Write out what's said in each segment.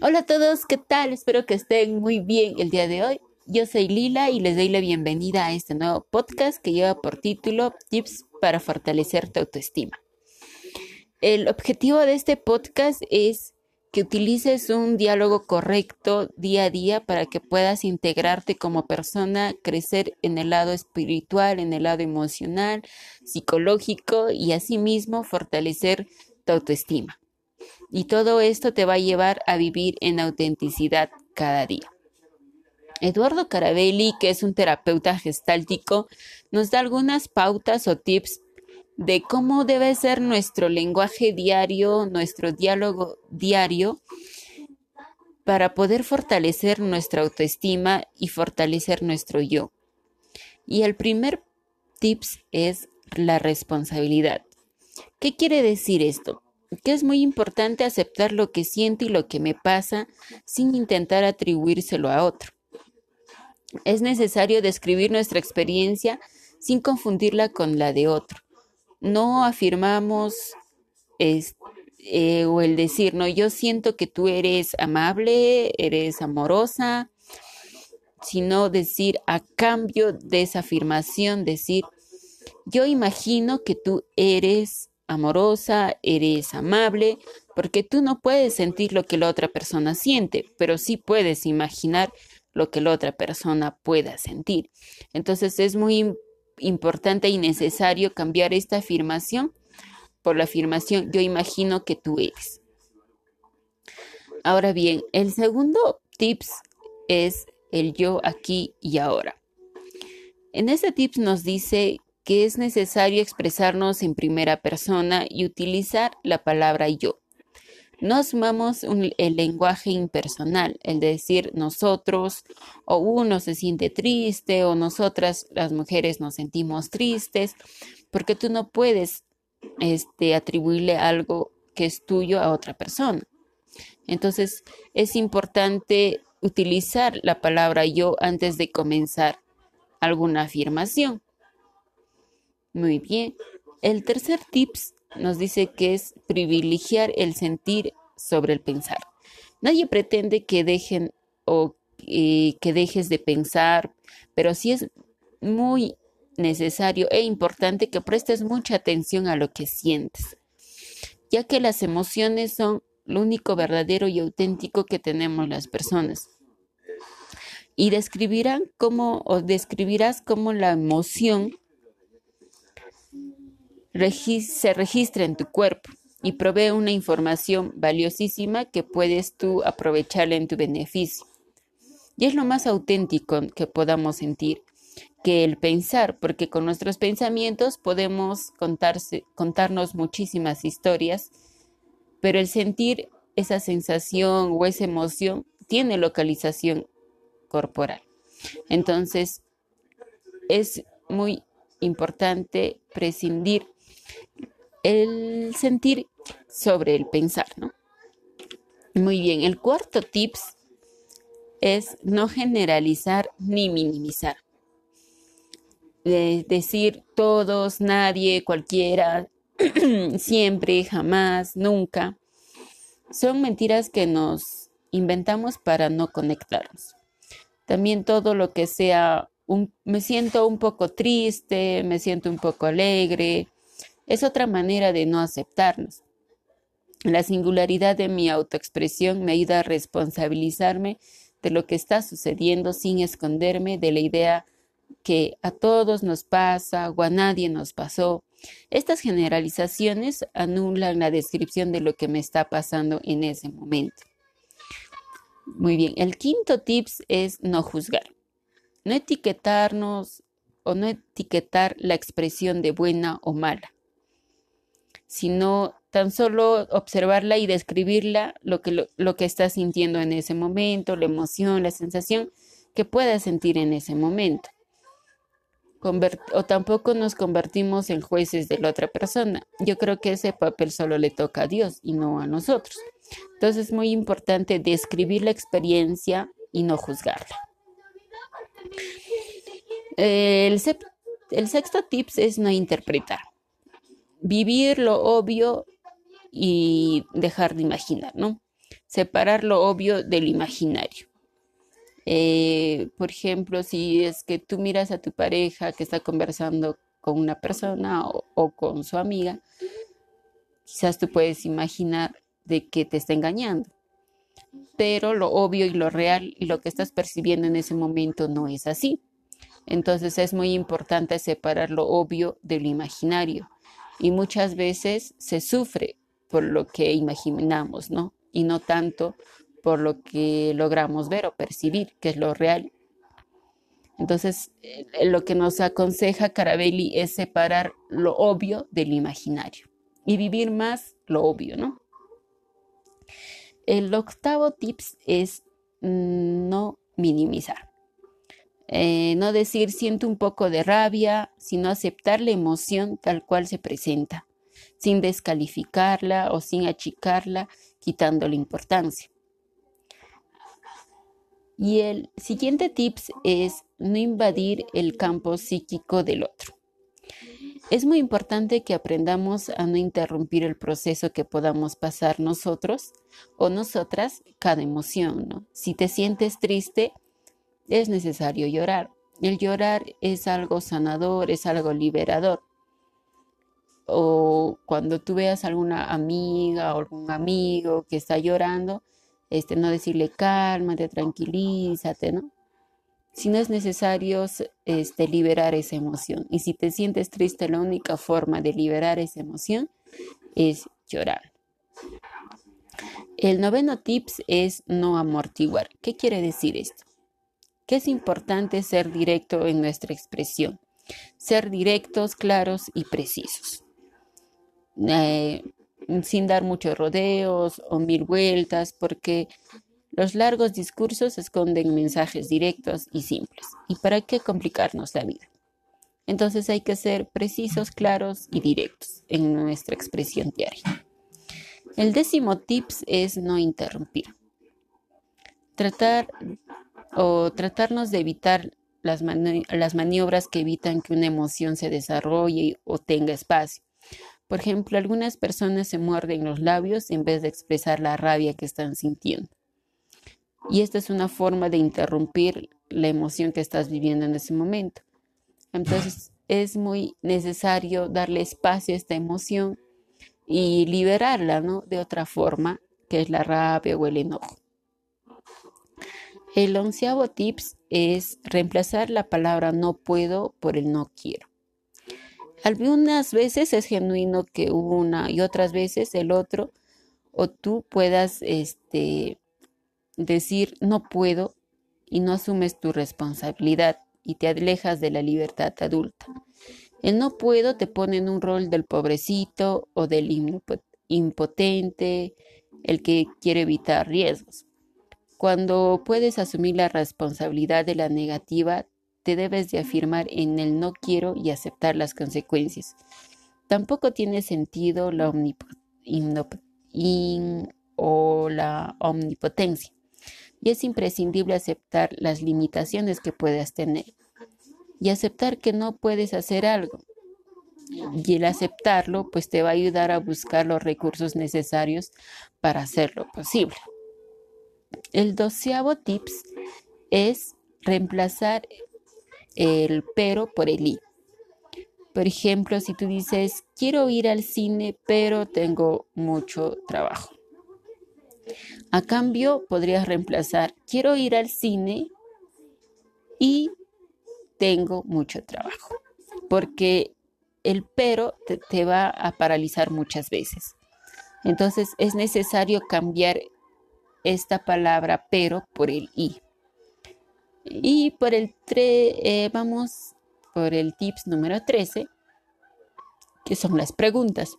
Hola a todos, ¿qué tal? Espero que estén muy bien el día de hoy. Yo soy Lila y les doy la bienvenida a este nuevo podcast que lleva por título Tips para fortalecer tu autoestima. El objetivo de este podcast es que utilices un diálogo correcto día a día para que puedas integrarte como persona, crecer en el lado espiritual, en el lado emocional, psicológico y asimismo fortalecer tu autoestima. Y todo esto te va a llevar a vivir en autenticidad cada día. Eduardo Carabelli, que es un terapeuta gestáltico, nos da algunas pautas o tips de cómo debe ser nuestro lenguaje diario, nuestro diálogo diario, para poder fortalecer nuestra autoestima y fortalecer nuestro yo. Y el primer tips es la responsabilidad. ¿Qué quiere decir esto? Que es muy importante aceptar lo que siento y lo que me pasa sin intentar atribuírselo a otro. Es necesario describir nuestra experiencia sin confundirla con la de otro no afirmamos eh, o el decir, no, yo siento que tú eres amable, eres amorosa, sino decir a cambio de esa afirmación, decir, yo imagino que tú eres amorosa, eres amable, porque tú no puedes sentir lo que la otra persona siente, pero sí puedes imaginar lo que la otra persona pueda sentir. Entonces es muy importante y necesario cambiar esta afirmación por la afirmación yo imagino que tú eres. Ahora bien, el segundo tips es el yo aquí y ahora. En este tips nos dice que es necesario expresarnos en primera persona y utilizar la palabra yo. No asumamos el lenguaje impersonal, el decir nosotros o uno se siente triste o nosotras las mujeres nos sentimos tristes, porque tú no puedes este, atribuirle algo que es tuyo a otra persona. Entonces es importante utilizar la palabra yo antes de comenzar alguna afirmación. Muy bien. El tercer tips nos dice que es privilegiar el sentir sobre el pensar. Nadie pretende que dejen o eh, que dejes de pensar, pero sí es muy necesario e importante que prestes mucha atención a lo que sientes, ya que las emociones son lo único verdadero y auténtico que tenemos las personas. Y describirán cómo o describirás cómo la emoción se registra en tu cuerpo y provee una información valiosísima que puedes tú aprovechar en tu beneficio. Y es lo más auténtico que podamos sentir que el pensar, porque con nuestros pensamientos podemos contarse, contarnos muchísimas historias, pero el sentir esa sensación o esa emoción tiene localización corporal. Entonces, es muy importante prescindir el sentir sobre el pensar, ¿no? Muy bien, el cuarto tips es no generalizar ni minimizar. decir todos, nadie, cualquiera, siempre, jamás, nunca. Son mentiras que nos inventamos para no conectarnos. También todo lo que sea, un, me siento un poco triste, me siento un poco alegre, es otra manera de no aceptarnos. La singularidad de mi autoexpresión me ayuda a responsabilizarme de lo que está sucediendo sin esconderme de la idea que a todos nos pasa o a nadie nos pasó. Estas generalizaciones anulan la descripción de lo que me está pasando en ese momento. Muy bien, el quinto tips es no juzgar. No etiquetarnos o no etiquetar la expresión de buena o mala sino tan solo observarla y describirla, lo que, lo, que estás sintiendo en ese momento, la emoción, la sensación que puedas sentir en ese momento. o tampoco nos convertimos en jueces de la otra persona. Yo creo que ese papel solo le toca a Dios y no a nosotros. Entonces es muy importante describir la experiencia y no juzgarla. El, el sexto tips es no interpretar vivir lo obvio y dejar de imaginar, ¿no? separar lo obvio del imaginario. Eh, por ejemplo, si es que tú miras a tu pareja que está conversando con una persona o, con su amiga, quizás tú puedes imaginar de que te está engañando. Pero lo obvio y lo real y lo que estás percibiendo en ese momento no es así. Entonces es muy importante separar lo obvio del imaginario. Y muchas veces se sufre por lo que imaginamos, ¿no? Y no tanto por lo que logramos ver o percibir, que es lo real. Entonces, eh, lo que nos aconseja Carabelli es separar lo obvio del imaginario y vivir más lo obvio, ¿no? El octavo tips es mm, no minimizar. Eh, no decir siento un poco de rabia, sino aceptar la emoción tal cual se presenta, sin descalificarla o sin achicarla, quitando la importancia. Y el siguiente tips es no invadir el campo psíquico del otro. Es muy importante que aprendamos a no interrumpir el proceso que podamos pasar nosotros o nosotras cada emoción. ¿no? Si te sientes triste, es necesario llorar. El llorar es algo sanador, es algo liberador. O cuando tú veas a alguna amiga o algún amigo que está llorando, este, no decirle cálmate, tranquilízate, ¿no? Si no es necesario este, liberar esa emoción. Y si te sientes triste, la única forma de liberar esa emoción es llorar. El noveno tips es no amortiguar. ¿Qué quiere decir esto? Que es importante ser directo en nuestra expresión. Ser directos, claros y precisos. Eh, sin dar muchos rodeos o mil vueltas, porque los largos discursos esconden mensajes directos y simples. ¿Y para qué complicarnos la vida? Entonces hay que ser precisos, claros y directos en nuestra expresión diaria. El décimo tips es no interrumpir. Tratar o tratarnos de evitar las, las maniobras que evitan que una emoción se desarrolle o tenga espacio. Por ejemplo, algunas personas se muerden los labios en vez de expresar la rabia que están sintiendo. Y esta es una forma de interrumpir la emoción que estás viviendo en ese momento. Entonces, es muy necesario darle espacio a esta emoción y liberarla, ¿no? De otra forma, que es la rabia o el enojo. El onceavo tips es reemplazar la palabra no puedo por el no quiero. Algunas veces es genuino que una y otras veces el otro o tú puedas este, decir no puedo y no asumes tu responsabilidad y te alejas de la libertad adulta. El no puedo te pone en un rol del pobrecito o del impotente, el que quiere evitar riesgos. Cuando puedes asumir la responsabilidad de la negativa, te debes de afirmar en el no quiero y aceptar las consecuencias. Tampoco tiene sentido la, o la omnipotencia. Y es imprescindible aceptar las limitaciones que puedas tener y aceptar que no puedes hacer algo. Y el aceptarlo, pues te va a ayudar a buscar los recursos necesarios para hacerlo posible. El doceavo tips es reemplazar el pero por el i. Por ejemplo, si tú dices, quiero ir al cine, pero tengo mucho trabajo. A cambio, podrías reemplazar, quiero ir al cine y tengo mucho trabajo. Porque el pero te, te va a paralizar muchas veces. Entonces es necesario cambiar esta palabra pero por el i. Y por el eh, vamos por el tips número 13, que son las preguntas.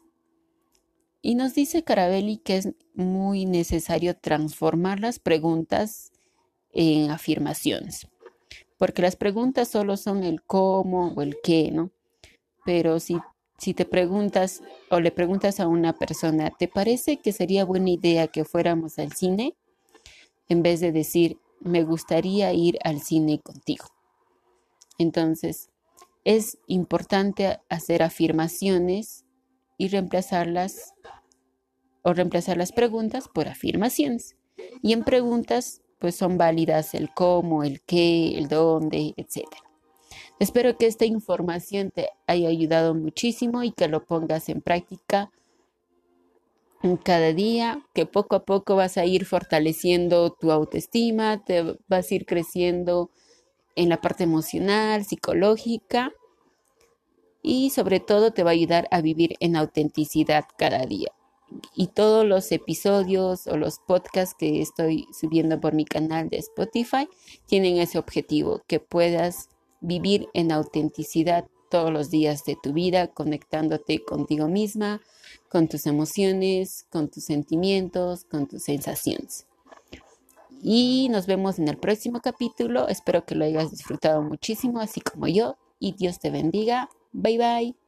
Y nos dice Carabelli que es muy necesario transformar las preguntas en afirmaciones, porque las preguntas solo son el cómo o el qué, ¿no? Pero si, si te preguntas o le preguntas a una persona, ¿te parece que sería buena idea que fuéramos al cine? En vez de decir, me gustaría ir al cine contigo. Entonces, es importante hacer afirmaciones y reemplazarlas o reemplazar las preguntas por afirmaciones. Y en preguntas, pues son válidas el cómo, el qué, el dónde, etc. Espero que esta información te haya ayudado muchísimo y que lo pongas en práctica cada día, que poco a poco vas a ir fortaleciendo tu autoestima, te vas a ir creciendo en la parte emocional, psicológica y sobre todo te va a ayudar a vivir en autenticidad cada día. Y todos los episodios o los podcasts que estoy subiendo por mi canal de Spotify tienen ese objetivo, que puedas vivir en autenticidad todos los días de tu vida, conectándote contigo misma, con tus emociones, con tus sentimientos, con tus sensaciones. Y nos vemos en el próximo capítulo. Espero que lo hayas disfrutado muchísimo, así como yo. Y Dios te bendiga. Bye bye.